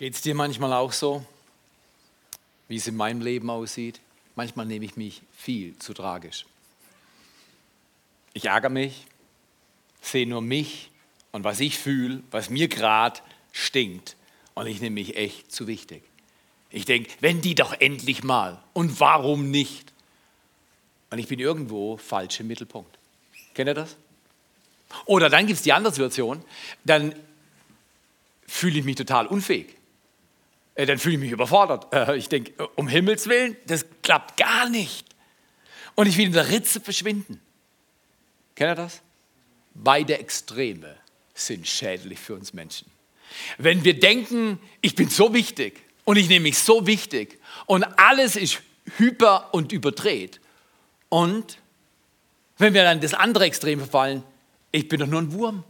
Geht es dir manchmal auch so, wie es in meinem Leben aussieht? Manchmal nehme ich mich viel zu tragisch. Ich ärgere mich, sehe nur mich und was ich fühle, was mir gerade stinkt. Und ich nehme mich echt zu wichtig. Ich denke, wenn die doch endlich mal. Und warum nicht? Und ich bin irgendwo falsch im Mittelpunkt. Kennt ihr das? Oder dann gibt es die andere Situation, dann fühle ich mich total unfähig. Äh, dann fühle ich mich überfordert. Äh, ich denke, äh, um Himmels Willen, das klappt gar nicht. Und ich will in der Ritze verschwinden. Kennt ihr das? Beide Extreme sind schädlich für uns Menschen. Wenn wir denken, ich bin so wichtig und ich nehme mich so wichtig und alles ist hyper und überdreht. Und wenn wir dann das andere Extrem verfallen, ich bin doch nur ein Wurm.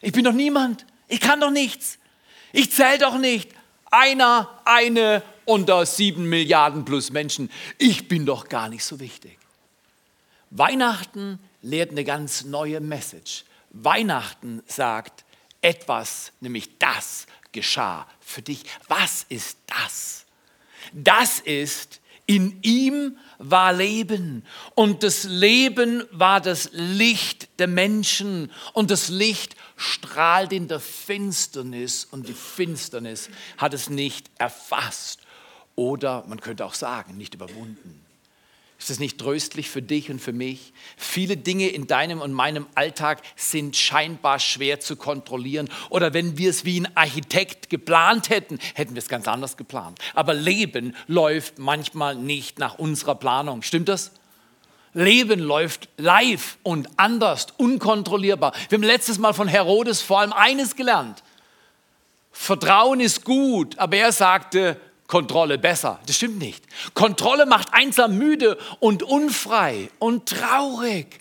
Ich bin doch niemand. Ich kann doch nichts. Ich zähle doch nicht einer, eine unter sieben Milliarden plus Menschen. Ich bin doch gar nicht so wichtig. Weihnachten lehrt eine ganz neue Message. Weihnachten sagt etwas, nämlich das geschah für dich. Was ist das? Das ist, in ihm war Leben. Und das Leben war das Licht der Menschen. Und das Licht strahlt in der Finsternis. Und die Finsternis hat es nicht erfasst. Oder man könnte auch sagen, nicht überwunden. Ist es nicht tröstlich für dich und für mich? Viele Dinge in deinem und meinem Alltag sind scheinbar schwer zu kontrollieren. Oder wenn wir es wie ein Architekt geplant hätten, hätten wir es ganz anders geplant. Aber Leben läuft manchmal nicht nach unserer Planung. Stimmt das? Leben läuft live und anders, unkontrollierbar. Wir haben letztes Mal von Herodes vor allem eines gelernt. Vertrauen ist gut, aber er sagte, Kontrolle besser. Das stimmt nicht. Kontrolle macht einsam müde und unfrei und traurig.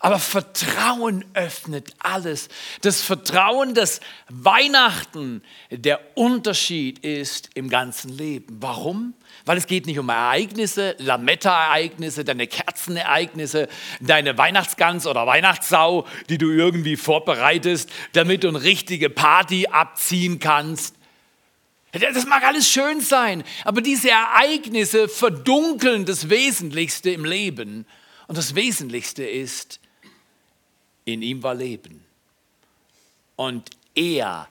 Aber Vertrauen öffnet alles. Das Vertrauen, das Weihnachten der Unterschied ist im ganzen Leben. Warum? Weil es geht nicht um Ereignisse, Lametta-Ereignisse, deine Kerzenereignisse, deine Weihnachtsgans oder Weihnachtssau, die du irgendwie vorbereitest, damit du eine richtige Party abziehen kannst. Das mag alles schön sein, aber diese Ereignisse verdunkeln das Wesentlichste im Leben. Und das Wesentlichste ist, in ihm war Leben. Und er,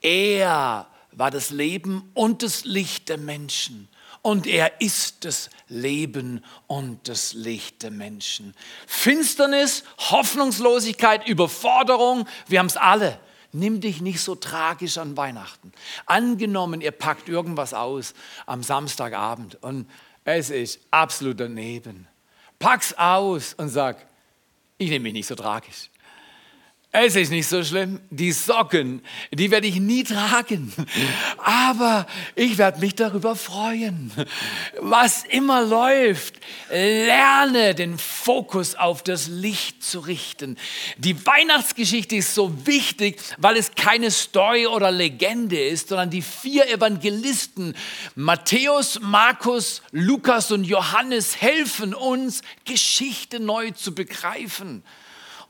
er war das Leben und das Licht der Menschen. Und er ist das Leben und das Licht der Menschen. Finsternis, Hoffnungslosigkeit, Überforderung, wir haben es alle. Nimm dich nicht so tragisch an Weihnachten. Angenommen, ihr packt irgendwas aus am Samstagabend und es ist absolut daneben. Pack's aus und sag, ich nehme mich nicht so tragisch. Es ist nicht so schlimm. Die Socken, die werde ich nie tragen. Aber ich werde mich darüber freuen. Was immer läuft, lerne den Fokus auf das Licht zu richten. Die Weihnachtsgeschichte ist so wichtig, weil es keine Story oder Legende ist, sondern die vier Evangelisten, Matthäus, Markus, Lukas und Johannes, helfen uns, Geschichte neu zu begreifen.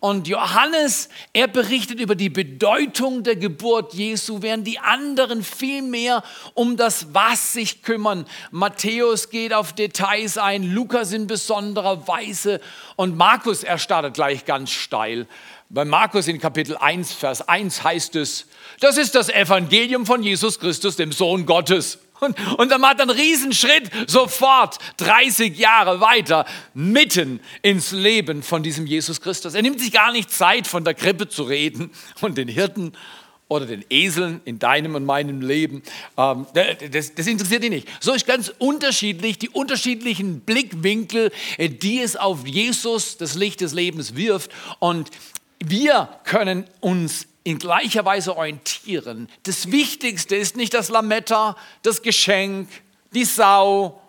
Und Johannes, er berichtet über die Bedeutung der Geburt Jesu, während die anderen viel mehr um das Was sich kümmern. Matthäus geht auf Details ein, Lukas in besonderer Weise und Markus, er startet gleich ganz steil. Bei Markus in Kapitel 1, Vers 1 heißt es, das ist das Evangelium von Jesus Christus, dem Sohn Gottes. Und, und dann macht er einen Riesenschritt sofort 30 Jahre weiter mitten ins Leben von diesem Jesus Christus. Er nimmt sich gar nicht Zeit, von der Krippe zu reden und den Hirten oder den Eseln in deinem und meinem Leben. Ähm, das, das, interessiert ihn nicht. So ist ganz unterschiedlich, die unterschiedlichen Blickwinkel, äh, die es auf Jesus, das Licht des Lebens, wirft. Und wir können uns in gleicher Weise orientieren. Das Wichtigste ist nicht das Lametta, das Geschenk, die Sau.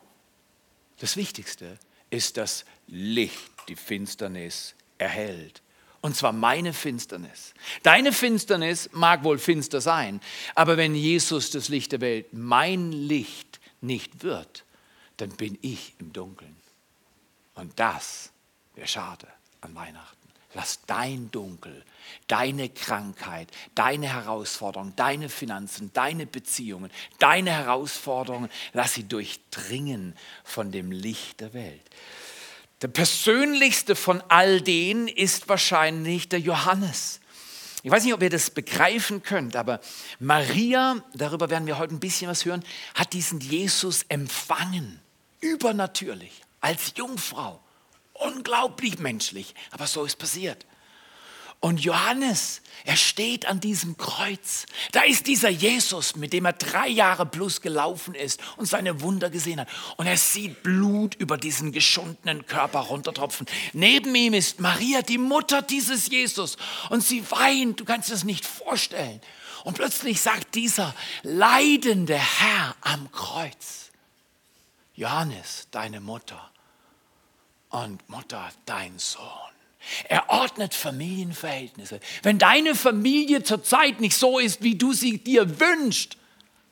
Das Wichtigste ist das Licht, die Finsternis erhält. Und zwar meine Finsternis. Deine Finsternis mag wohl finster sein, aber wenn Jesus das Licht der Welt mein Licht nicht wird, dann bin ich im Dunkeln. Und das wäre schade an Weihnachten. Lass dein Dunkel, deine Krankheit, deine Herausforderungen, deine Finanzen, deine Beziehungen, deine Herausforderungen, lass sie durchdringen von dem Licht der Welt. Der persönlichste von all denen ist wahrscheinlich der Johannes. Ich weiß nicht, ob ihr das begreifen könnt, aber Maria, darüber werden wir heute ein bisschen was hören, hat diesen Jesus empfangen, übernatürlich, als Jungfrau. Unglaublich menschlich, aber so ist passiert. Und Johannes, er steht an diesem Kreuz. Da ist dieser Jesus, mit dem er drei Jahre plus gelaufen ist und seine Wunder gesehen hat. Und er sieht Blut über diesen geschundenen Körper runtertropfen. Neben ihm ist Maria, die Mutter dieses Jesus. Und sie weint, du kannst es nicht vorstellen. Und plötzlich sagt dieser leidende Herr am Kreuz, Johannes, deine Mutter und Mutter, dein Sohn. Er ordnet Familienverhältnisse. Wenn deine Familie zurzeit nicht so ist, wie du sie dir wünschst,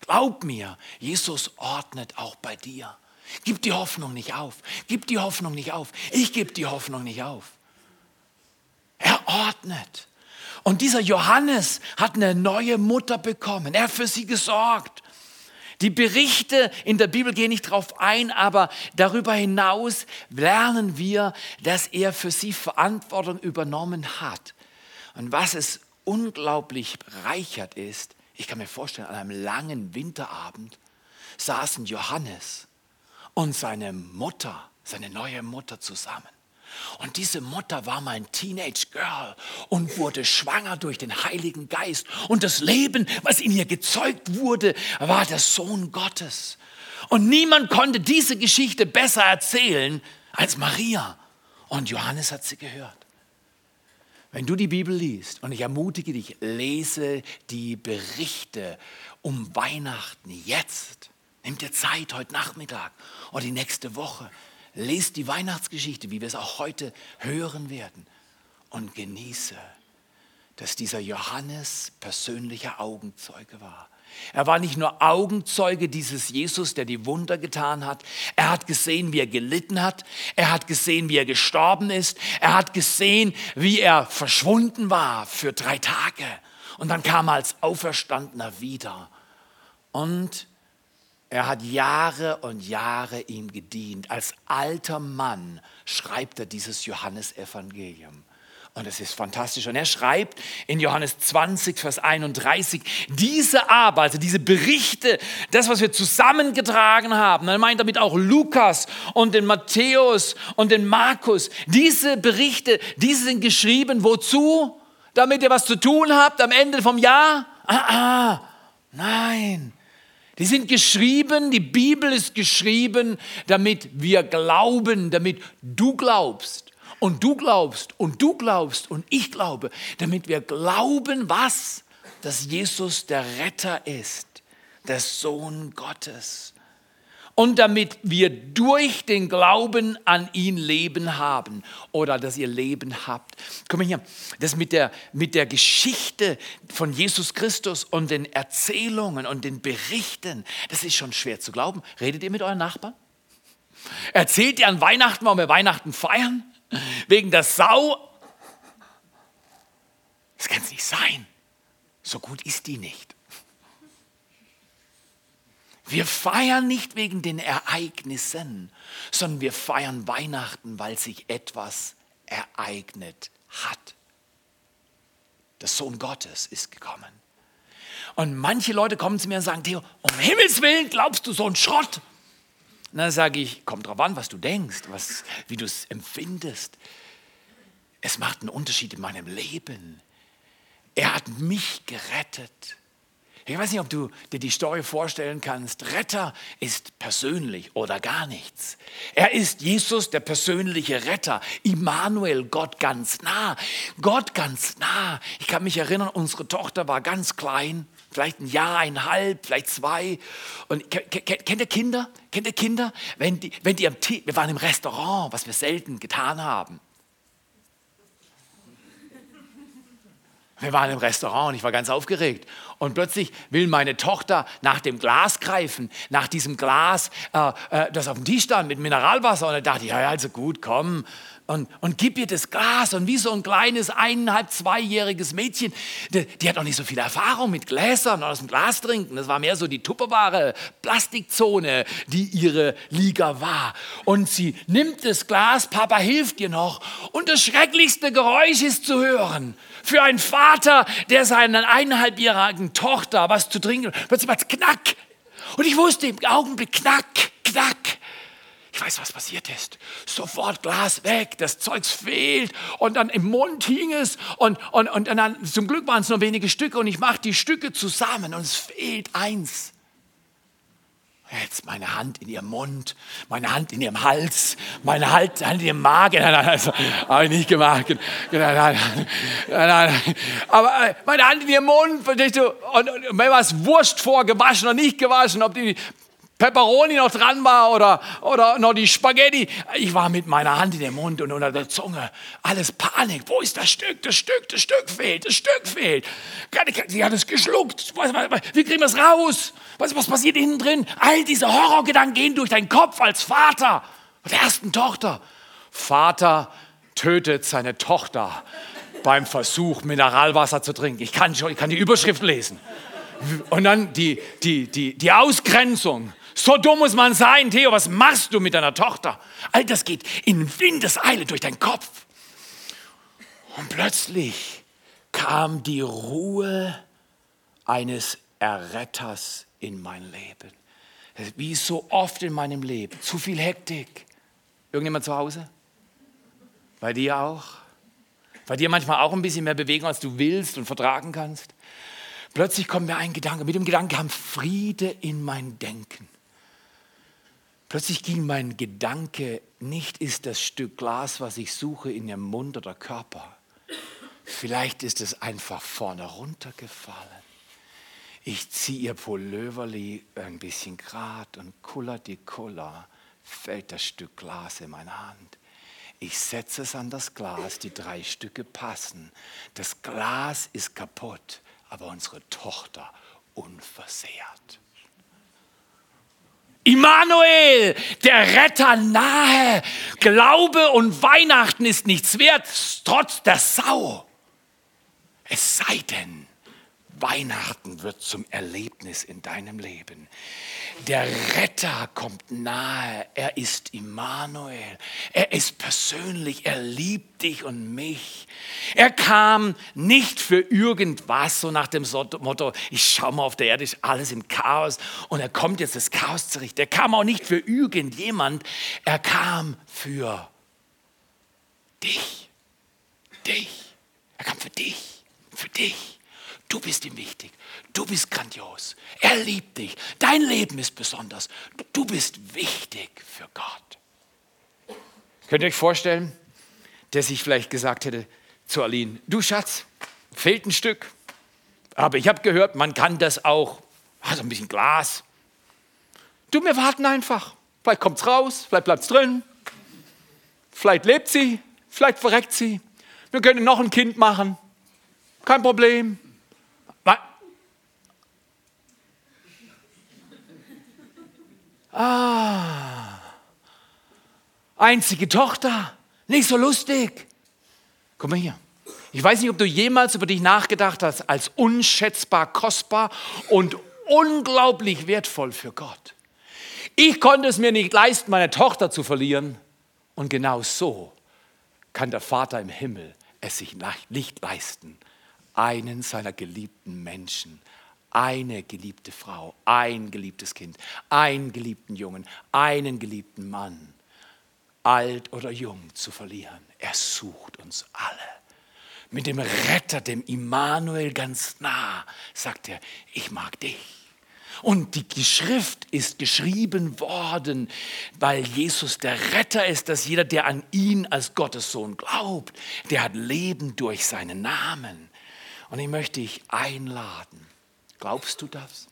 glaub mir, Jesus ordnet auch bei dir. Gib die Hoffnung nicht auf. Gib die Hoffnung nicht auf. Ich gebe die Hoffnung nicht auf. Er ordnet. Und dieser Johannes hat eine neue Mutter bekommen. Er hat für sie gesorgt. Die Berichte in der Bibel gehen nicht darauf ein, aber darüber hinaus lernen wir, dass er für sie Verantwortung übernommen hat. Und was es unglaublich reichert ist, ich kann mir vorstellen, an einem langen Winterabend saßen Johannes und seine Mutter, seine neue Mutter zusammen. Und diese Mutter war mein Teenage Girl und wurde schwanger durch den Heiligen Geist. Und das Leben, was in ihr gezeugt wurde, war der Sohn Gottes. Und niemand konnte diese Geschichte besser erzählen als Maria. Und Johannes hat sie gehört. Wenn du die Bibel liest, und ich ermutige dich, lese die Berichte um Weihnachten jetzt. Nimm dir Zeit heute Nachmittag oder die nächste Woche. Lest die Weihnachtsgeschichte, wie wir es auch heute hören werden, und genieße, dass dieser Johannes persönlicher Augenzeuge war. Er war nicht nur Augenzeuge dieses Jesus, der die Wunder getan hat. Er hat gesehen, wie er gelitten hat. Er hat gesehen, wie er gestorben ist. Er hat gesehen, wie er verschwunden war für drei Tage. Und dann kam er als Auferstandener wieder. Und er hat Jahre und Jahre ihm gedient. Als alter Mann schreibt er dieses Johannesevangelium. Und es ist fantastisch. Und er schreibt in Johannes 20, Vers 31, diese Arbeit, also diese Berichte, das, was wir zusammengetragen haben, er meint damit auch Lukas und den Matthäus und den Markus, diese Berichte, diese sind geschrieben, wozu? Damit ihr was zu tun habt am Ende vom Jahr? Ah, ah, nein. Die sind geschrieben, die Bibel ist geschrieben, damit wir glauben, damit du glaubst und du glaubst und du glaubst und ich glaube, damit wir glauben, was? Dass Jesus der Retter ist, der Sohn Gottes und damit wir durch den Glauben an ihn Leben haben oder dass ihr Leben habt. Komm mal hier, das mit der, mit der Geschichte von Jesus Christus und den Erzählungen und den Berichten, das ist schon schwer zu glauben. Redet ihr mit euren Nachbarn? Erzählt ihr an Weihnachten, warum wir Weihnachten feiern? Wegen der Sau? Das kann es nicht sein. So gut ist die nicht. Wir feiern nicht wegen den Ereignissen, sondern wir feiern Weihnachten, weil sich etwas ereignet hat. Der Sohn Gottes ist gekommen. Und manche Leute kommen zu mir und sagen, Theo, um Himmels Willen glaubst du so einen Schrott? Und dann sage ich, kommt drauf an, was du denkst, was, wie du es empfindest. Es macht einen Unterschied in meinem Leben. Er hat mich gerettet. Ich weiß nicht, ob du dir die Story vorstellen kannst. Retter ist persönlich oder gar nichts. Er ist Jesus, der persönliche Retter. Immanuel, Gott ganz nah. Gott ganz nah. Ich kann mich erinnern, unsere Tochter war ganz klein, vielleicht ein Jahr, eineinhalb, vielleicht zwei. Und kennt ihr Kinder? Kennt ihr Kinder? Wenn die, wenn die am Tisch, wir waren im Restaurant, was wir selten getan haben. Wir waren im Restaurant und ich war ganz aufgeregt. Und plötzlich will meine Tochter nach dem Glas greifen, nach diesem Glas, äh, äh, das auf dem Tisch stand mit Mineralwasser. Und da dachte ich, ja, also gut, komm, und, und gib ihr das Glas. Und wie so ein kleines, eineinhalb, zweijähriges Mädchen, die, die hat auch nicht so viel Erfahrung mit Gläsern aus dem Glas trinken. Das war mehr so die tupperbare Plastikzone, die ihre Liga war. Und sie nimmt das Glas, Papa hilft ihr noch. Und das schrecklichste Geräusch ist zu hören. Für einen Vater, der seiner eineinhalbjährigen Tochter was zu trinken, plötzlich macht knack. Und ich wusste im Augenblick, knack, knack. Ich weiß, was passiert ist. Sofort Glas weg, das Zeugs fehlt und dann im Mund hing es und, und, und dann zum Glück waren es nur wenige Stücke und ich mache die Stücke zusammen und es fehlt eins. Jetzt meine Hand in ihrem Mund, meine Hand in ihrem Hals, meine Hand in ihrem Magen. Nein, nein, das habe ich nicht gemacht. Nein, nein, nein. Aber äh, meine Hand in ihrem Mund, und, und, und mir war es wurscht vor, gewaschen oder nicht gewaschen, ob die Pepperoni noch dran war oder, oder noch die Spaghetti. Ich war mit meiner Hand in dem Mund und unter der Zunge. Alles Panik. Wo ist das Stück? Das Stück, das Stück fehlt, das Stück fehlt. Sie hat es geschluckt. Wie kriegen wir es raus? Was, was passiert innen drin? All diese Horrorgedanken gehen durch deinen Kopf als Vater der ersten Tochter. Vater tötet seine Tochter beim Versuch, Mineralwasser zu trinken. Ich kann, ich kann die Überschrift lesen. Und dann die, die, die, die Ausgrenzung. So dumm muss man sein, Theo, was machst du mit deiner Tochter? All das geht in Windeseile durch deinen Kopf. Und plötzlich kam die Ruhe eines Erretters in mein Leben. Wie so oft in meinem Leben. Zu viel Hektik. Irgendjemand zu Hause? Bei dir auch? Bei dir manchmal auch ein bisschen mehr Bewegung, als du willst und vertragen kannst? Plötzlich kommt mir ein Gedanke. Mit dem Gedanken kam Friede in mein Denken. Plötzlich ging mein Gedanke, nicht ist das Stück Glas, was ich suche, in ihrem Mund oder Körper. Vielleicht ist es einfach vorne runtergefallen. Ich ziehe ihr Pulloverli ein bisschen grad und kuller die Kuller fällt das Stück Glas in meine Hand. Ich setze es an das Glas, die drei Stücke passen. Das Glas ist kaputt, aber unsere Tochter unversehrt. Immanuel, der Retter nahe. Glaube und Weihnachten ist nichts wert, trotz der Sau. Es sei denn, Weihnachten wird zum Erlebnis in deinem Leben. Der Retter kommt nahe. Er ist Immanuel. Er ist persönlich. Er liebt dich und mich. Er kam nicht für irgendwas, so nach dem Motto, ich schaue mal auf der Erde, ist alles im Chaos und er kommt jetzt das Chaos zu richten. Er kam auch nicht für irgendjemand. Er kam für dich. Dich. Er kam für dich. Für dich. Du bist ihm wichtig. Du bist grandios. Er liebt dich. Dein Leben ist besonders. Du bist wichtig für Gott. Könnt ihr euch vorstellen, dass ich vielleicht gesagt hätte zu Aline, du Schatz, fehlt ein Stück. Aber ich habe gehört, man kann das auch, also ein bisschen Glas. Du, wir warten einfach. Vielleicht kommt es raus, vielleicht bleibt es drin. Vielleicht lebt sie, vielleicht verreckt sie. Wir können noch ein Kind machen. Kein Problem. Ah, einzige Tochter, nicht so lustig. Komm mal hier. Ich weiß nicht, ob du jemals über dich nachgedacht hast als unschätzbar kostbar und unglaublich wertvoll für Gott. Ich konnte es mir nicht leisten, meine Tochter zu verlieren. Und genau so kann der Vater im Himmel es sich nicht leisten, einen seiner geliebten Menschen eine geliebte Frau, ein geliebtes Kind, einen geliebten Jungen, einen geliebten Mann, alt oder jung, zu verlieren. Er sucht uns alle. Mit dem Retter, dem Immanuel ganz nah, sagt er, ich mag dich. Und die Schrift ist geschrieben worden, weil Jesus der Retter ist, dass jeder, der an ihn als Gottes Sohn glaubt, der hat Leben durch seinen Namen. Und ich möchte dich einladen, Glaubst du das?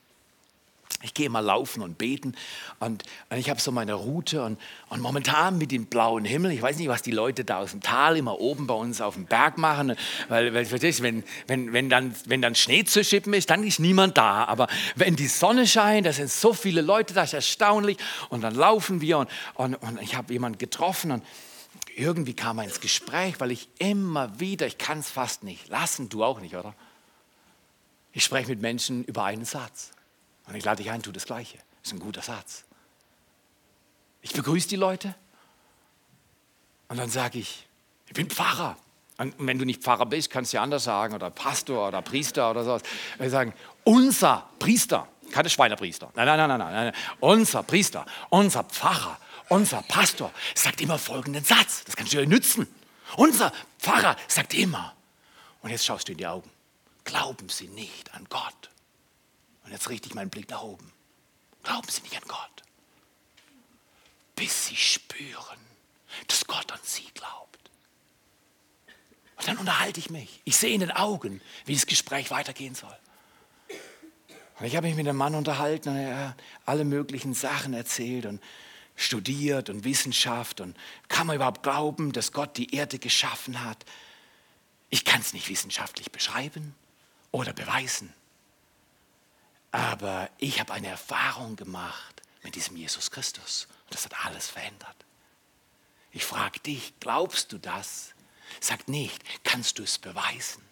Ich gehe mal laufen und beten und, und ich habe so meine Route und, und, momentan mit dem blauen Himmel, ich weiß nicht, was die Leute da aus dem Tal immer oben bei uns auf dem Berg machen, weil, weil wenn, wenn, wenn, dann, wenn dann Schnee zu schippen ist, dann ist niemand da. Aber wenn die Sonne scheint, da sind so viele Leute, das ist erstaunlich und dann laufen wir und, und, und ich habe jemanden getroffen und irgendwie kam er ins Gespräch, weil ich immer wieder, ich kann es fast nicht lassen, du auch nicht, oder? Ich spreche mit Menschen über einen Satz. Und ich lade dich ein, tu das Gleiche. Das ist ein guter Satz. Ich begrüße die Leute und dann sage ich, ich bin Pfarrer. Und wenn du nicht Pfarrer bist, kannst du ja anders sagen, oder Pastor oder Priester oder sowas. Wir sagen, unser Priester, keine Schweinepriester. Nein, nein, nein, nein, nein, unser Priester, unser Pfarrer, unser Pastor sagt immer folgenden Satz. Das kannst du dir nützen. Unser Pfarrer sagt immer, und jetzt schaust du in die Augen, glauben Sie nicht an Gott. Und jetzt richte ich meinen Blick nach oben. Glauben Sie nicht an Gott, bis Sie spüren, dass Gott an Sie glaubt. Und dann unterhalte ich mich. Ich sehe in den Augen, wie das Gespräch weitergehen soll. Und ich habe mich mit einem Mann unterhalten und er hat alle möglichen Sachen erzählt und studiert und Wissenschaft und kann man überhaupt glauben, dass Gott die Erde geschaffen hat? Ich kann es nicht wissenschaftlich beschreiben oder beweisen. Aber ich habe eine Erfahrung gemacht mit diesem Jesus Christus. Und das hat alles verändert. Ich frage dich, glaubst du das? Sag nicht, kannst du es beweisen?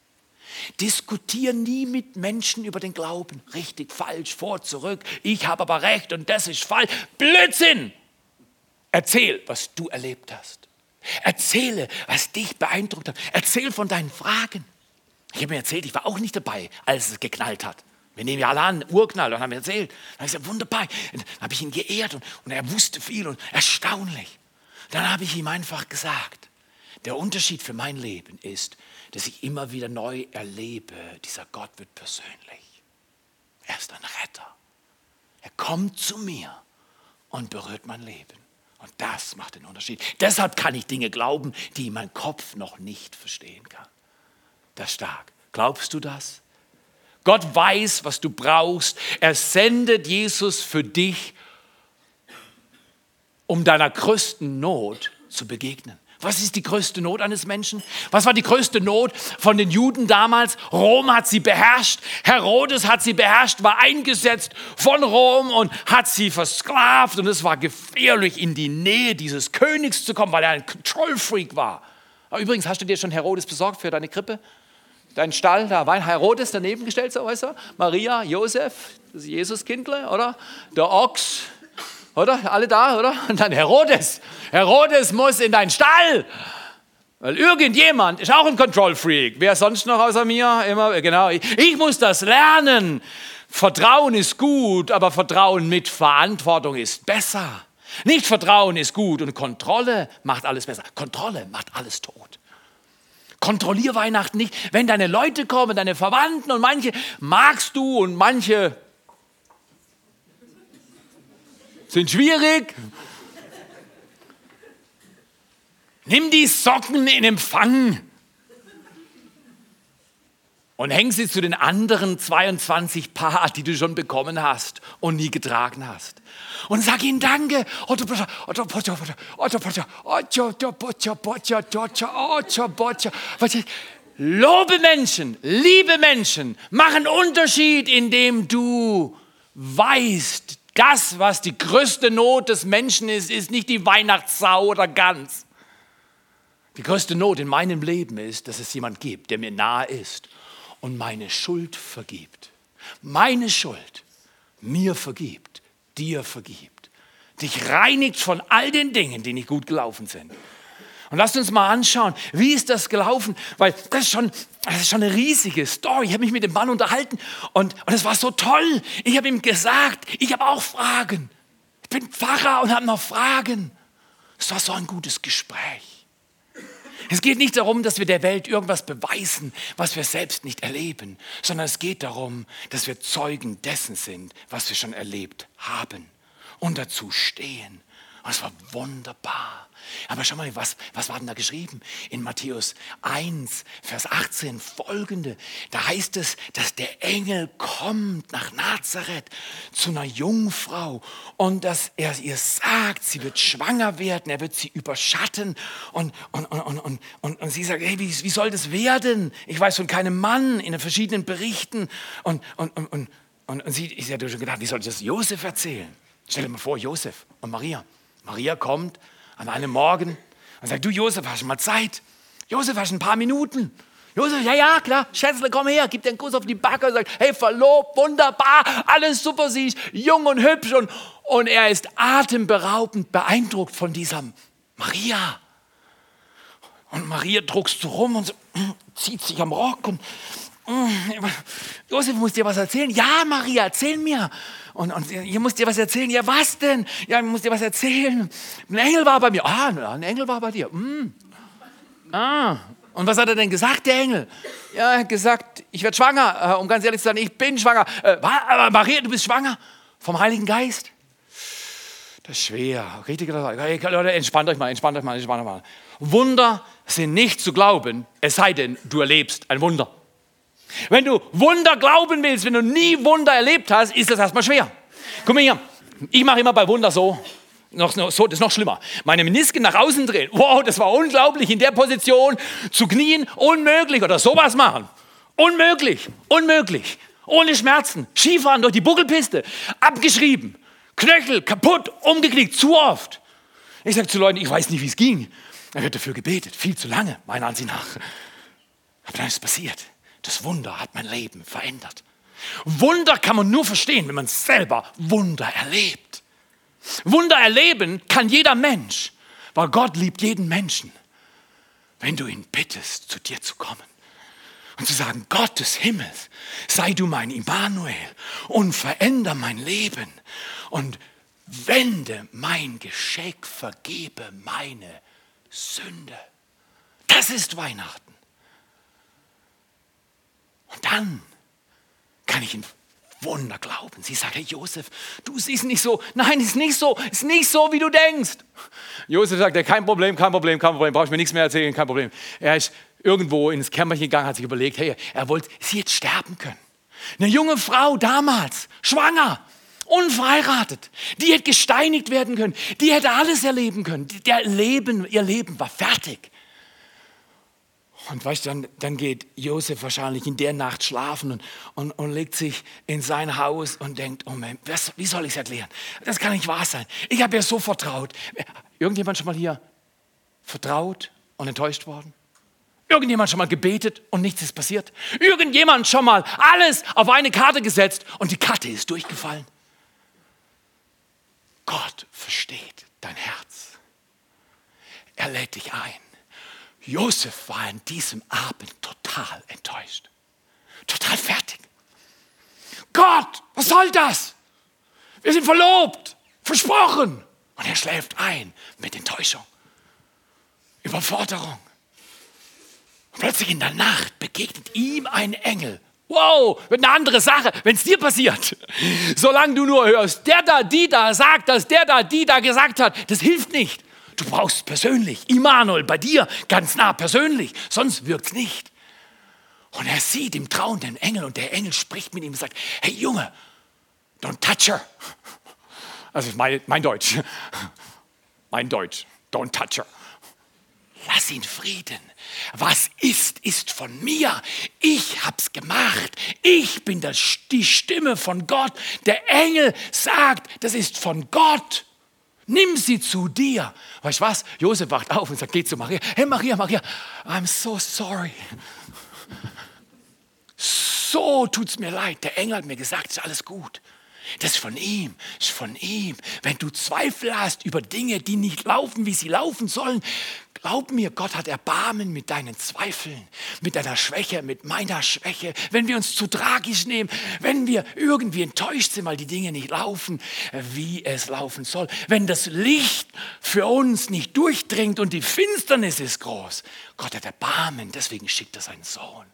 Diskutier nie mit Menschen über den Glauben. Richtig, falsch, vor, zurück. Ich habe aber recht und das ist falsch. Blödsinn! Erzähl, was du erlebt hast. Erzähle, was dich beeindruckt hat. Erzähl von deinen Fragen. Ich habe mir erzählt, ich war auch nicht dabei, als es geknallt hat. Wir nehmen ja alle an, Urknall, und haben erzählt. Dann habe ich gesagt, wunderbar. Dann habe ich ihn geehrt und, und er wusste viel und erstaunlich. Dann habe ich ihm einfach gesagt, der Unterschied für mein Leben ist, dass ich immer wieder neu erlebe, dieser Gott wird persönlich. Er ist ein Retter. Er kommt zu mir und berührt mein Leben. Und das macht den Unterschied. Deshalb kann ich Dinge glauben, die mein Kopf noch nicht verstehen kann. Das stark. Glaubst du das? Gott weiß, was du brauchst. Er sendet Jesus für dich, um deiner größten Not zu begegnen. Was ist die größte Not eines Menschen? Was war die größte Not von den Juden damals? Rom hat sie beherrscht. Herodes hat sie beherrscht, war eingesetzt von Rom und hat sie versklavt. Und es war gefährlich, in die Nähe dieses Königs zu kommen, weil er ein Control-Freak war. Übrigens, hast du dir schon Herodes besorgt für deine Krippe? Dein Stall, da war ein Herodes daneben gestellt, so weißt du? Maria, Josef, das Jesuskindle, oder? Der Ochs, oder? Alle da, oder? Und dann Herodes. Herodes muss in deinen Stall. Weil irgendjemand ist auch ein Control Freak. Wer sonst noch außer mir? Immer, genau. Ich, ich muss das lernen. Vertrauen ist gut, aber Vertrauen mit Verantwortung ist besser. Nicht Vertrauen ist gut und Kontrolle macht alles besser. Kontrolle macht alles tot. Kontrollier Weihnachten nicht. Wenn deine Leute kommen, deine Verwandten und manche magst du und manche sind schwierig. Nimm die Socken in Empfang und häng sie zu den anderen 22 Paar, die du schon bekommen hast und nie getragen hast. Und sag ihnen Danke. Lobe Menschen, liebe Menschen, machen Unterschied, indem du weißt, das, was die größte Not des Menschen ist, ist nicht die Weihnachtssau oder Gans. Die größte Not in meinem Leben ist, dass es jemand gibt, der mir nahe ist und meine Schuld vergibt. Meine Schuld mir vergibt, dir vergibt. Dich reinigt von all den Dingen, die nicht gut gelaufen sind. Und lasst uns mal anschauen, wie ist das gelaufen? Weil das ist schon, das ist schon eine riesige Story. Ich habe mich mit dem Mann unterhalten und, und es war so toll. Ich habe ihm gesagt, ich habe auch Fragen. Ich bin Pfarrer und habe noch Fragen. Es war so ein gutes Gespräch. Es geht nicht darum, dass wir der Welt irgendwas beweisen, was wir selbst nicht erleben, sondern es geht darum, dass wir Zeugen dessen sind, was wir schon erlebt haben und dazu stehen Und es war wunderbar. Aber schau mal, was, was war denn da geschrieben? In Matthäus 1, Vers 18 folgende. Da heißt es, dass der Engel kommt nach Nazareth zu einer Jungfrau und dass er ihr sagt, sie wird schwanger werden, er wird sie überschatten. Und, und, und, und, und, und sie sagt, hey, wie, wie soll das werden? Ich weiß von keinem Mann in den verschiedenen Berichten. Und, und, und, und, und, und sie, ich habe schon gedacht, wie soll das Josef erzählen? Stell dir mal vor, Josef und Maria. Maria kommt an einem Morgen und sagt, du Josef, hast du mal Zeit? Josef, hast du ein paar Minuten? Josef, ja, ja, klar, Schätzle, komm her, gib dir einen Kuss auf die Backe und sagt, hey, verlobt, wunderbar, alles super, sie ist jung und hübsch und, und er ist atemberaubend beeindruckt von dieser Maria. Und Maria druckst du rum und so, zieht sich am Rock und Josef muss dir was erzählen. Ja, Maria, erzähl mir. Und, und ihr müsst dir was erzählen. Ja, was denn? Ja, ich muss dir was erzählen. Ein Engel war bei mir. Ah, ein Engel war bei dir. Mm. Ah. Und was hat er denn gesagt, der Engel? Ja, er hat gesagt, ich werde schwanger. Äh, um ganz ehrlich zu sein, ich bin schwanger. Äh, aber Maria, du bist schwanger vom Heiligen Geist? Das ist schwer. Richtig Leute, entspannt euch mal, entspannt euch mal, entspannt euch mal. Wunder sind nicht zu glauben, es sei denn, du erlebst ein Wunder. Wenn du Wunder glauben willst, wenn du nie Wunder erlebt hast, ist das erstmal schwer. Guck mal hier, ich mache immer bei Wunder so. Noch, so, das ist noch schlimmer. Meine Menisken nach außen drehen. Wow, das war unglaublich. In der Position zu knien, unmöglich. Oder sowas machen. Unmöglich. Unmöglich. Ohne Schmerzen. Skifahren durch die Buckelpiste. Abgeschrieben. Knöchel kaputt, umgeknickt. Zu oft. Ich sage zu Leuten, ich weiß nicht, wie es ging. Er wird dafür gebetet. Viel zu lange, meiner Ansicht nach. Aber dann ist es passiert. Das Wunder hat mein Leben verändert. Wunder kann man nur verstehen, wenn man selber Wunder erlebt. Wunder erleben kann jeder Mensch, weil Gott liebt jeden Menschen. Wenn du ihn bittest, zu dir zu kommen und zu sagen, Gott des Himmels, sei du mein Immanuel und veränder mein Leben und wende mein Geschick, vergebe meine Sünde. Das ist Weihnachten. Und dann kann ich in Wunder glauben. Sie sagt, hey Josef, du siehst nicht so. Nein, ist nicht so. Ist nicht so, wie du denkst. Josef sagt, kein Problem, kein Problem, kein Problem. Brauchst mir nichts mehr erzählen, kein Problem. Er ist irgendwo ins Kämmerchen gegangen, hat sich überlegt, hey, er wollte sie jetzt sterben können. Eine junge Frau damals, schwanger, unverheiratet, die hätte gesteinigt werden können, die hätte alles erleben können. Der Leben, ihr Leben war fertig. Und weißt du, dann, dann geht Josef wahrscheinlich in der Nacht schlafen und, und, und legt sich in sein Haus und denkt, oh Mann, was, wie soll ich es erklären? Das kann nicht wahr sein. Ich habe ja so vertraut. Irgendjemand schon mal hier vertraut und enttäuscht worden? Irgendjemand schon mal gebetet und nichts ist passiert? Irgendjemand schon mal alles auf eine Karte gesetzt und die Karte ist durchgefallen? Gott versteht dein Herz. Er lädt dich ein. Josef war an diesem Abend total enttäuscht. Total fertig. Gott, was soll das? Wir sind verlobt, versprochen. Und er schläft ein mit Enttäuschung, Überforderung. Und plötzlich in der Nacht begegnet ihm ein Engel. Wow, wird eine andere Sache, wenn es dir passiert. Solange du nur hörst, der da, die da sagt das, der da, die da gesagt hat, das hilft nicht. Du brauchst persönlich, Immanuel, bei dir ganz nah persönlich, sonst wirkt es nicht. Und er sieht im Traum den Engel und der Engel spricht mit ihm und sagt, hey Junge, don't touch her. Also mein, mein Deutsch, mein Deutsch, don't touch her. Lass ihn Frieden. Was ist, ist von mir. Ich hab's gemacht. Ich bin das, die Stimme von Gott. Der Engel sagt, das ist von Gott. Nimm sie zu dir. Weißt du was? Josef wacht auf und sagt, geh zu Maria. Hey Maria, Maria, I'm so sorry. So tut's mir leid. Der Engel hat mir gesagt, es ist alles gut. Das ist von ihm, ist von ihm. Wenn du Zweifel hast über Dinge, die nicht laufen, wie sie laufen sollen, glaub mir, Gott hat Erbarmen mit deinen Zweifeln, mit deiner Schwäche, mit meiner Schwäche. Wenn wir uns zu tragisch nehmen, wenn wir irgendwie enttäuscht sind, weil die Dinge nicht laufen, wie es laufen soll. Wenn das Licht für uns nicht durchdringt und die Finsternis ist groß. Gott hat Erbarmen, deswegen schickt er seinen Sohn.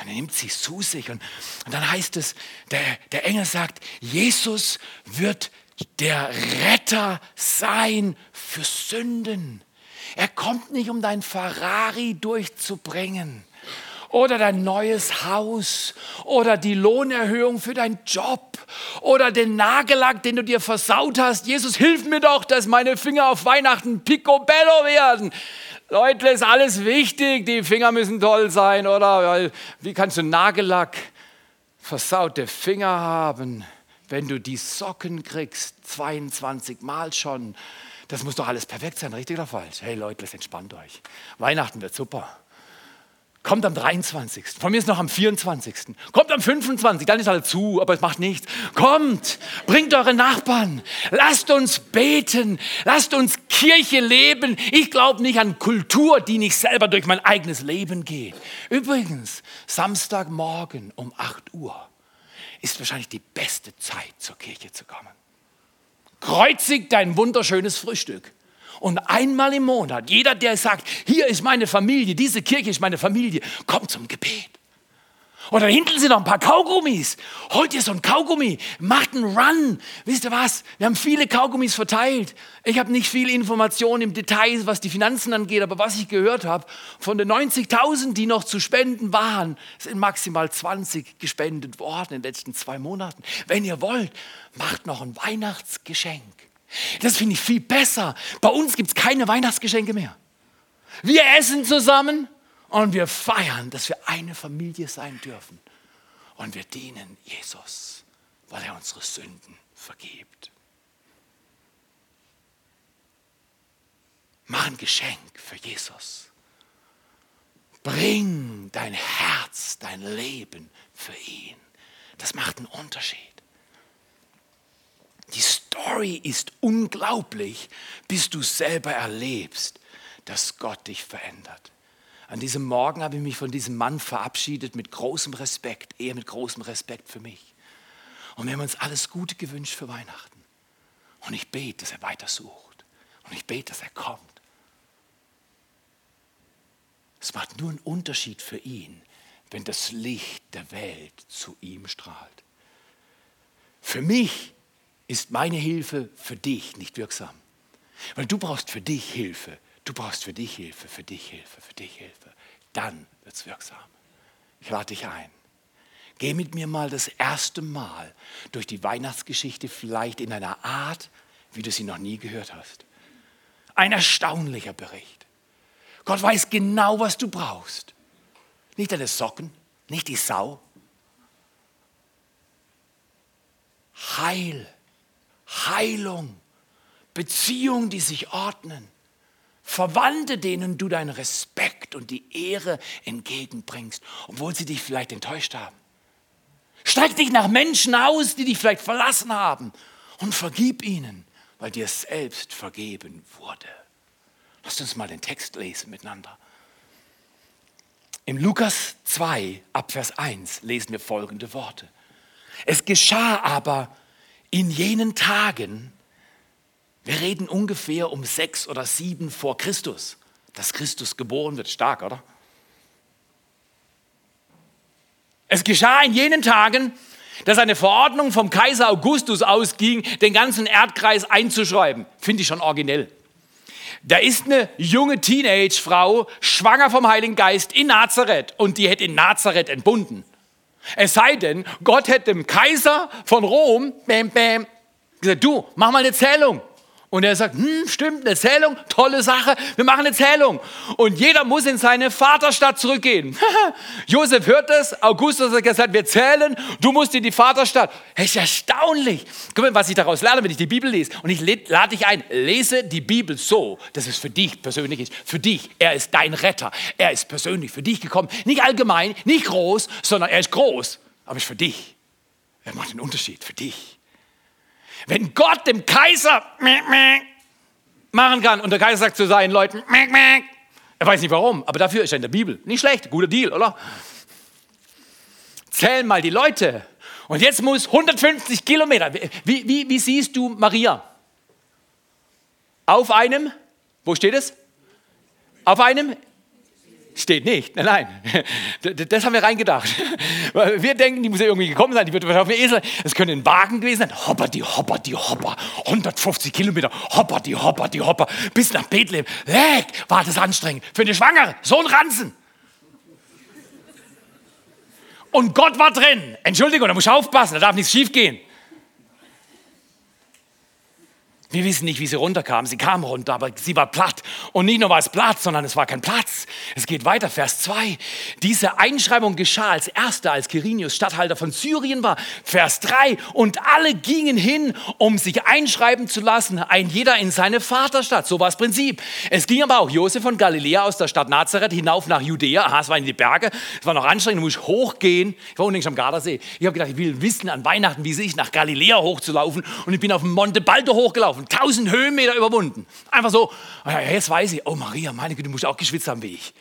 Und er nimmt sie zu sich. Und, und dann heißt es, der, der Engel sagt, Jesus wird der Retter sein für Sünden. Er kommt nicht, um dein Ferrari durchzubringen oder dein neues Haus oder die Lohnerhöhung für deinen Job oder den Nagellack, den du dir versaut hast. Jesus, hilf mir doch, dass meine Finger auf Weihnachten picobello werden. Leute, ist alles wichtig. Die Finger müssen toll sein, oder? Weil, wie kannst du Nagellack, versaute Finger haben, wenn du die Socken kriegst, 22 Mal schon? Das muss doch alles perfekt sein, richtig oder falsch? Hey Leute, entspannt euch. Weihnachten wird super. Kommt am 23. Von mir ist noch am 24. Kommt am 25. Dann ist alles zu, aber es macht nichts. Kommt, bringt eure Nachbarn. Lasst uns beten. Lasst uns Kirche leben. Ich glaube nicht an Kultur, die nicht selber durch mein eigenes Leben geht. Übrigens, Samstagmorgen um 8 Uhr ist wahrscheinlich die beste Zeit, zur Kirche zu kommen. Kreuzigt dein wunderschönes Frühstück. Und einmal im Monat, jeder, der sagt, hier ist meine Familie, diese Kirche ist meine Familie, kommt zum Gebet. Oder hinten sind noch ein paar Kaugummis. Holt ihr so ein Kaugummi, macht einen Run. Wisst ihr was? Wir haben viele Kaugummis verteilt. Ich habe nicht viel Informationen im Detail, was die Finanzen angeht, aber was ich gehört habe, von den 90.000, die noch zu spenden waren, sind maximal 20 gespendet worden in den letzten zwei Monaten. Wenn ihr wollt, macht noch ein Weihnachtsgeschenk. Das finde ich viel besser. Bei uns gibt es keine Weihnachtsgeschenke mehr. Wir essen zusammen und wir feiern, dass wir eine Familie sein dürfen. Und wir dienen Jesus, weil er unsere Sünden vergibt. Mach ein Geschenk für Jesus. Bring dein Herz, dein Leben für ihn. Das macht einen Unterschied. Die Story ist unglaublich, bis du selber erlebst, dass Gott dich verändert. An diesem Morgen habe ich mich von diesem Mann verabschiedet mit großem Respekt, eher mit großem Respekt für mich. Und wir haben uns alles Gute gewünscht für Weihnachten. Und ich bete, dass er weiter sucht. Und ich bete, dass er kommt. Es macht nur einen Unterschied für ihn, wenn das Licht der Welt zu ihm strahlt. Für mich ist meine Hilfe für dich nicht wirksam. Weil du brauchst für dich Hilfe. Du brauchst für dich Hilfe, für dich Hilfe, für dich Hilfe. Dann wird es wirksam. Ich lade dich ein. Geh mit mir mal das erste Mal durch die Weihnachtsgeschichte, vielleicht in einer Art, wie du sie noch nie gehört hast. Ein erstaunlicher Bericht. Gott weiß genau, was du brauchst. Nicht deine Socken, nicht die Sau. Heil Heilung, Beziehungen, die sich ordnen. Verwandte denen du deinen Respekt und die Ehre entgegenbringst, obwohl sie dich vielleicht enttäuscht haben. Streck dich nach Menschen aus, die dich vielleicht verlassen haben und vergib ihnen, weil dir selbst vergeben wurde. Lasst uns mal den Text lesen miteinander. Im Lukas 2, Abvers 1 lesen wir folgende Worte. Es geschah aber, in jenen Tagen, wir reden ungefähr um sechs oder sieben vor Christus, dass Christus geboren wird. Stark, oder? Es geschah in jenen Tagen, dass eine Verordnung vom Kaiser Augustus ausging, den ganzen Erdkreis einzuschreiben. Finde ich schon originell. Da ist eine junge Teenagefrau, schwanger vom Heiligen Geist in Nazareth und die hätte in Nazareth entbunden. Es sei denn, Gott hätte dem Kaiser von Rom bam, bam, gesagt, du, mach mal eine Zählung. Und er sagt, hm, stimmt, eine Zählung, tolle Sache, wir machen eine Zählung. Und jeder muss in seine Vaterstadt zurückgehen. Josef hört das, Augustus hat gesagt, wir zählen, du musst in die Vaterstadt. Das ist erstaunlich. Guck mal, was ich daraus lerne, wenn ich die Bibel lese. Und ich lade dich ein, lese die Bibel so, dass es für dich persönlich ist. Für dich, er ist dein Retter. Er ist persönlich für dich gekommen. Nicht allgemein, nicht groß, sondern er ist groß, aber ist für dich. Er macht einen Unterschied für dich. Wenn Gott dem Kaiser machen kann und der Kaiser sagt zu seinen Leuten, er weiß nicht warum, aber dafür ist er in der Bibel. Nicht schlecht, guter Deal, oder? Zählen mal die Leute. Und jetzt muss 150 Kilometer. Wie, wie, wie siehst du Maria? Auf einem, wo steht es? Auf einem Steht nicht. Nein, nein. Das haben wir reingedacht. Wir denken, die muss ja irgendwie gekommen sein. Die wird auf dem Esel. Es könnte ein Wagen gewesen sein. Hopper, die Hopper, die Hopper. 150 Kilometer. Hopper, die Hopper, die Hopper. Bis nach Bethlehem. Leck, war das anstrengend. Für eine Schwangere. So ein Ranzen. Und Gott war drin. Entschuldigung, da muss ich aufpassen. Da darf nichts schief gehen. Wir wissen nicht, wie sie runterkam. Sie kam runter, aber sie war platt. Und nicht nur war es platt, sondern es war kein Platz. Es geht weiter, Vers 2. Diese Einschreibung geschah als erster, als Quirinius Statthalter von Syrien war. Vers 3. Und alle gingen hin, um sich einschreiben zu lassen, ein jeder in seine Vaterstadt. So war das Prinzip. Es ging aber auch Josef von Galiläa aus der Stadt Nazareth hinauf nach Judäa. Aha, es war in die Berge. Es war noch anstrengend, du musst hochgehen. Ich war unlängst am Gardasee. Ich habe gedacht, ich will wissen an Weihnachten, wie es ist, nach Galiläa hochzulaufen. Und ich bin auf dem Monte Baldo hochgelaufen gelaufen, 1000 Höhenmeter überwunden. Einfach so, jetzt weiß ich, oh Maria, meine Güte, du musst auch geschwitzt haben wie ich.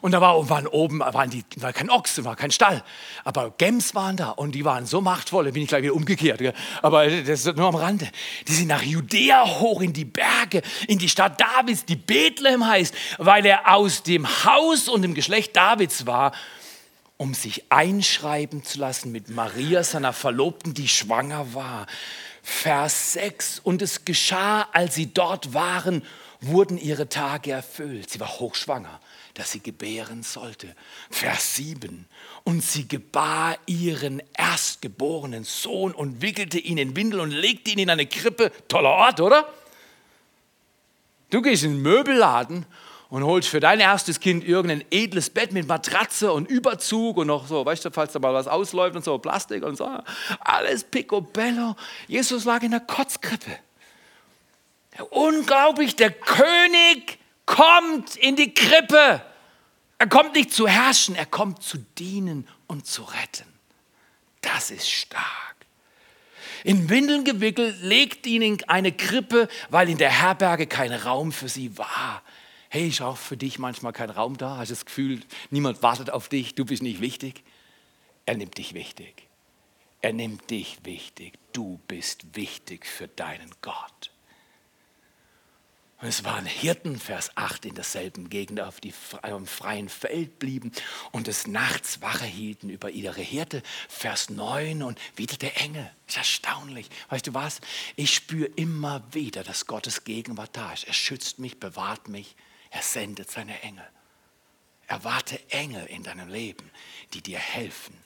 Und da war, waren oben waren die, war kein Ochs, war kein Stall. Aber Gems waren da und die waren so machtvoll, da bin ich gleich wieder umgekehrt. Aber das ist nur am Rande. Die sind nach Judäa hoch in die Berge, in die Stadt Davids, die Bethlehem heißt, weil er aus dem Haus und dem Geschlecht Davids war, um sich einschreiben zu lassen mit Maria, seiner Verlobten, die schwanger war. Vers 6. Und es geschah, als sie dort waren, wurden ihre Tage erfüllt. Sie war hochschwanger, dass sie gebären sollte. Vers 7. Und sie gebar ihren erstgeborenen Sohn und wickelte ihn in Windel und legte ihn in eine Krippe. Toller Ort, oder? Du gehst in den Möbelladen und holst für dein erstes Kind irgendein edles Bett mit Matratze und Überzug und noch so, weißt du, falls da mal was ausläuft und so, Plastik und so, alles picobello. Jesus lag in der Kotzkrippe. Unglaublich, der König kommt in die Krippe. Er kommt nicht zu herrschen, er kommt zu dienen und zu retten. Das ist stark. In Windeln gewickelt, legt ihn in eine Krippe, weil in der Herberge kein Raum für sie war hey, ist auch für dich manchmal kein Raum da? Hast du das Gefühl, niemand wartet auf dich, du bist nicht wichtig? Er nimmt dich wichtig. Er nimmt dich wichtig. Du bist wichtig für deinen Gott. Und es waren Hirten, Vers 8, in derselben Gegend auf dem freien Feld blieben und des Nachts Wache hielten über ihre Hirte. Vers 9 und wieder der Engel. Ist erstaunlich. Weißt du was? Ich spüre immer wieder, dass Gottes Gegenwart da ist. Er schützt mich, bewahrt mich. Er sendet seine Engel. Erwarte Engel in deinem Leben, die dir helfen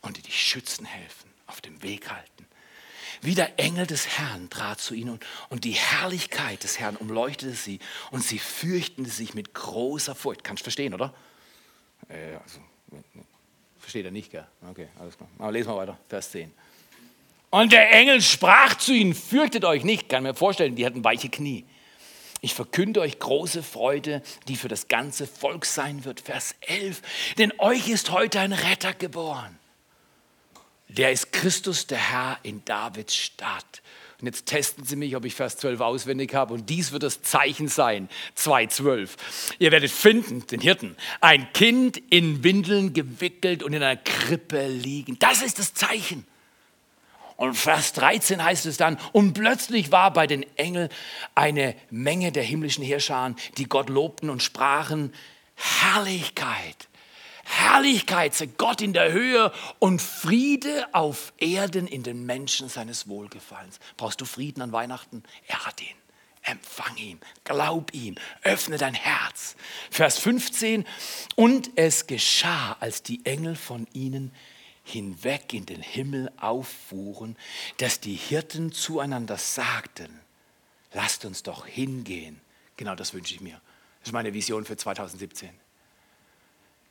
und die dich schützen helfen, auf dem Weg halten. Wie der Engel des Herrn trat zu ihnen und, und die Herrlichkeit des Herrn umleuchtete sie und sie fürchten sich mit großer Furcht. Kannst du verstehen, oder? Äh, also, versteht er nicht, gell? Okay, alles klar. Aber lesen wir weiter, Vers 10. Und der Engel sprach zu ihnen, fürchtet euch nicht. Kann mir vorstellen, die hatten weiche Knie. Ich verkünde euch große Freude, die für das ganze Volk sein wird. Vers 11. Denn euch ist heute ein Retter geboren. Der ist Christus, der Herr in Davids Stadt. Und jetzt testen Sie mich, ob ich Vers 12 auswendig habe. Und dies wird das Zeichen sein. 2,12. Ihr werdet finden, den Hirten, ein Kind in Windeln gewickelt und in einer Krippe liegen. Das ist das Zeichen. Und Vers 13 heißt es dann, und plötzlich war bei den Engeln eine Menge der himmlischen Heerscharen, die Gott lobten und sprachen, Herrlichkeit, Herrlichkeit sei Gott in der Höhe und Friede auf Erden in den Menschen seines Wohlgefallens. Brauchst du Frieden an Weihnachten? Er hat ihn. Empfang ihn, glaub ihm, öffne dein Herz. Vers 15, und es geschah, als die Engel von ihnen hinweg in den Himmel auffuhren, dass die Hirten zueinander sagten, lasst uns doch hingehen. Genau das wünsche ich mir. Das ist meine Vision für 2017.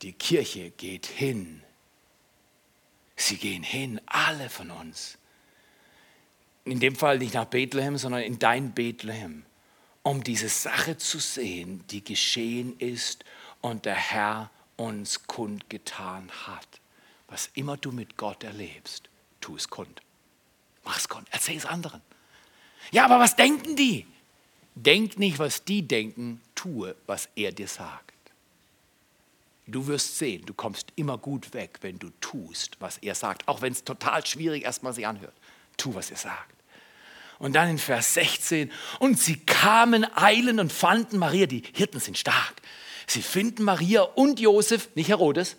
Die Kirche geht hin. Sie gehen hin, alle von uns. In dem Fall nicht nach Bethlehem, sondern in dein Bethlehem, um diese Sache zu sehen, die geschehen ist und der Herr uns kundgetan hat. Was immer du mit Gott erlebst, tu es kund. Mach es kund. Erzähl es anderen. Ja, aber was denken die? Denk nicht, was die denken, tue, was er dir sagt. Du wirst sehen, du kommst immer gut weg, wenn du tust, was er sagt, auch wenn es total schwierig erstmal sich anhört. Tu, was er sagt. Und dann in Vers 16, und sie kamen eilen und fanden Maria, die Hirten sind stark, Sie finden Maria und Josef, nicht Herodes,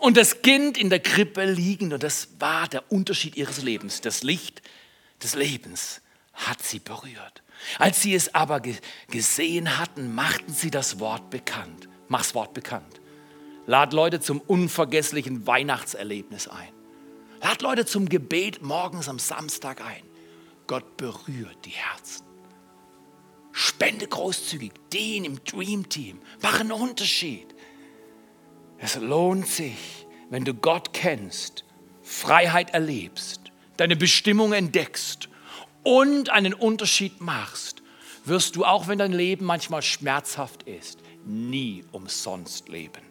und das Kind in der Krippe liegend. Und das war der Unterschied ihres Lebens. Das Licht des Lebens hat sie berührt. Als sie es aber gesehen hatten, machten sie das Wort bekannt. Mach's Wort bekannt. Lad Leute zum unvergesslichen Weihnachtserlebnis ein. Lad Leute zum Gebet morgens am Samstag ein. Gott berührt die Herzen. Spende großzügig, den im Dream Team. Mach einen Unterschied. Es lohnt sich, wenn du Gott kennst, Freiheit erlebst, deine Bestimmung entdeckst und einen Unterschied machst, wirst du, auch wenn dein Leben manchmal schmerzhaft ist, nie umsonst leben.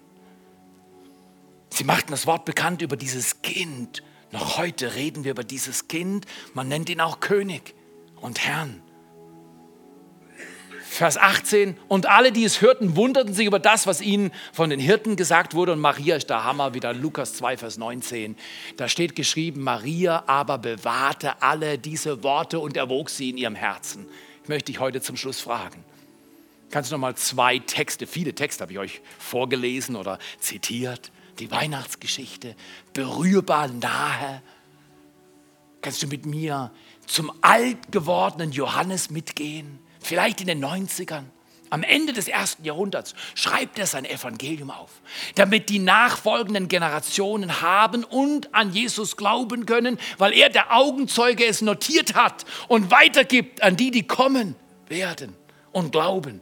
Sie machten das Wort bekannt über dieses Kind. Noch heute reden wir über dieses Kind. Man nennt ihn auch König und Herrn. Vers 18. Und alle, die es hörten, wunderten sich über das, was ihnen von den Hirten gesagt wurde. Und Maria ist der Hammer, wieder Lukas 2, Vers 19. Da steht geschrieben, Maria aber bewahrte alle diese Worte und erwog sie in ihrem Herzen. Ich möchte dich heute zum Schluss fragen. Kannst du noch mal zwei Texte, viele Texte habe ich euch vorgelesen oder zitiert. Die Weihnachtsgeschichte, berührbar nahe. Kannst du mit mir zum alt gewordenen Johannes mitgehen? Vielleicht in den 90ern, am Ende des ersten Jahrhunderts, schreibt er sein Evangelium auf, damit die nachfolgenden Generationen haben und an Jesus glauben können, weil er der Augenzeuge es notiert hat und weitergibt an die, die kommen werden und glauben.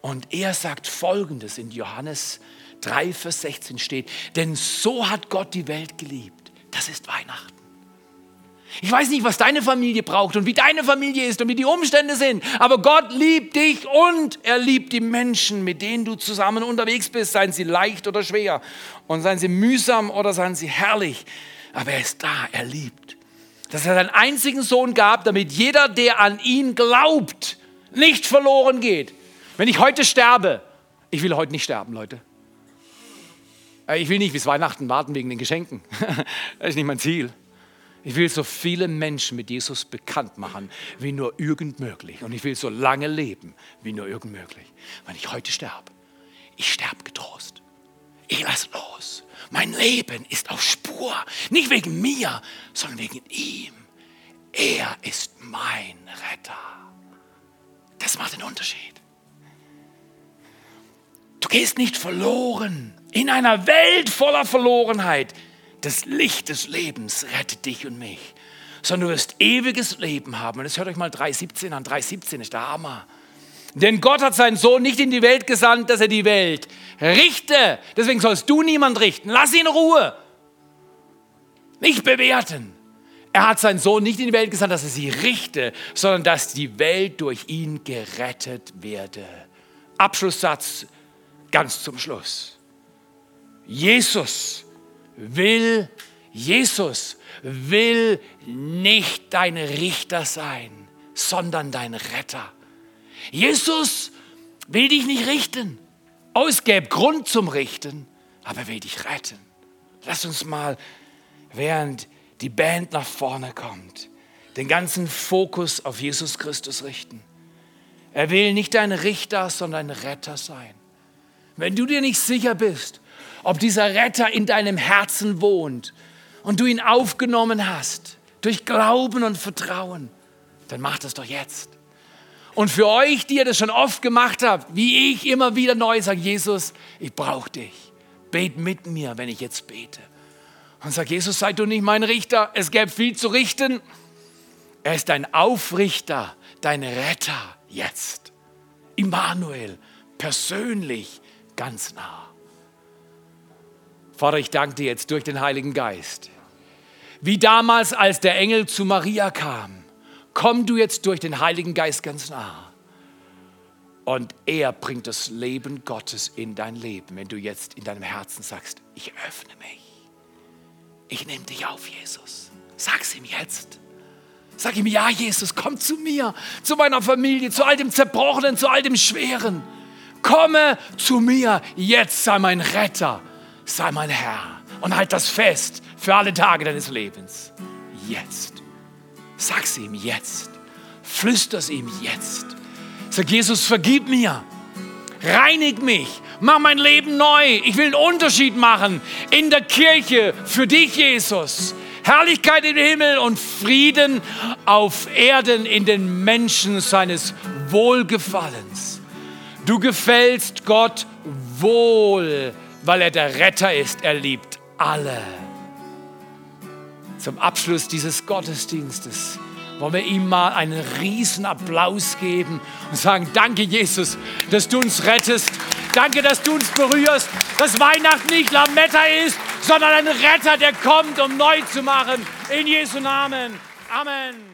Und er sagt Folgendes in Johannes 3, Vers 16 steht, denn so hat Gott die Welt geliebt. Das ist Weihnachten. Ich weiß nicht, was deine Familie braucht und wie deine Familie ist und wie die Umstände sind, aber Gott liebt dich und er liebt die Menschen, mit denen du zusammen unterwegs bist, seien sie leicht oder schwer und seien sie mühsam oder seien sie herrlich. Aber er ist da, er liebt. Dass er seinen einzigen Sohn gab, damit jeder, der an ihn glaubt, nicht verloren geht. Wenn ich heute sterbe, ich will heute nicht sterben, Leute. Ich will nicht bis Weihnachten warten wegen den Geschenken. Das ist nicht mein Ziel. Ich will so viele Menschen mit Jesus bekannt machen, wie nur irgend möglich. Und ich will so lange leben, wie nur irgend möglich. Wenn ich heute sterbe, ich sterbe getrost. Ich lasse los. Mein Leben ist auf Spur. Nicht wegen mir, sondern wegen ihm. Er ist mein Retter. Das macht den Unterschied. Du gehst nicht verloren in einer Welt voller Verlorenheit das Licht des Lebens rettet dich und mich, sondern du wirst ewiges Leben haben. Und jetzt hört euch mal 3,17 an. 3,17 ist der Hammer. Denn Gott hat seinen Sohn nicht in die Welt gesandt, dass er die Welt richte. Deswegen sollst du niemand richten. Lass ihn in Ruhe. Nicht bewerten. Er hat seinen Sohn nicht in die Welt gesandt, dass er sie richte, sondern dass die Welt durch ihn gerettet werde. Abschlusssatz ganz zum Schluss. Jesus will Jesus, will nicht dein Richter sein, sondern dein Retter. Jesus will dich nicht richten. Oh, es gäbe Grund zum Richten, aber er will dich retten. Lass uns mal, während die Band nach vorne kommt, den ganzen Fokus auf Jesus Christus richten. Er will nicht dein Richter, sondern ein Retter sein. Wenn du dir nicht sicher bist, ob dieser Retter in deinem Herzen wohnt und du ihn aufgenommen hast durch Glauben und Vertrauen, dann mach das doch jetzt. Und für euch, die ihr das schon oft gemacht habt, wie ich immer wieder neu sage, Jesus, ich brauche dich. Bet mit mir, wenn ich jetzt bete. Und sag, Jesus, sei du nicht mein Richter, es gäbe viel zu richten. Er ist dein Aufrichter, dein Retter jetzt. Immanuel, persönlich, ganz nah. Vater, ich danke dir jetzt durch den Heiligen Geist. Wie damals, als der Engel zu Maria kam, komm du jetzt durch den Heiligen Geist ganz nah. Und er bringt das Leben Gottes in dein Leben, wenn du jetzt in deinem Herzen sagst, ich öffne mich. Ich nehme dich auf, Jesus. Sag's ihm jetzt. Sag ihm, ja, Jesus, komm zu mir, zu meiner Familie, zu all dem Zerbrochenen, zu all dem Schweren. Komme zu mir, jetzt sei mein Retter sei mein Herr und halt das fest für alle Tage deines Lebens. Jetzt. Sag's ihm jetzt. Flüster's ihm jetzt. Sag Jesus, vergib mir. reinig mich, mach mein Leben neu. Ich will einen Unterschied machen in der Kirche für dich, Jesus. Herrlichkeit im Himmel und Frieden auf Erden in den Menschen seines Wohlgefallens. Du gefällst Gott wohl, weil er der Retter ist. Er liebt alle. Zum Abschluss dieses Gottesdienstes wollen wir ihm mal einen riesen Applaus geben und sagen, danke Jesus, dass du uns rettest. Danke, dass du uns berührst, dass Weihnachten nicht Lametta ist, sondern ein Retter, der kommt, um neu zu machen. In Jesu Namen. Amen.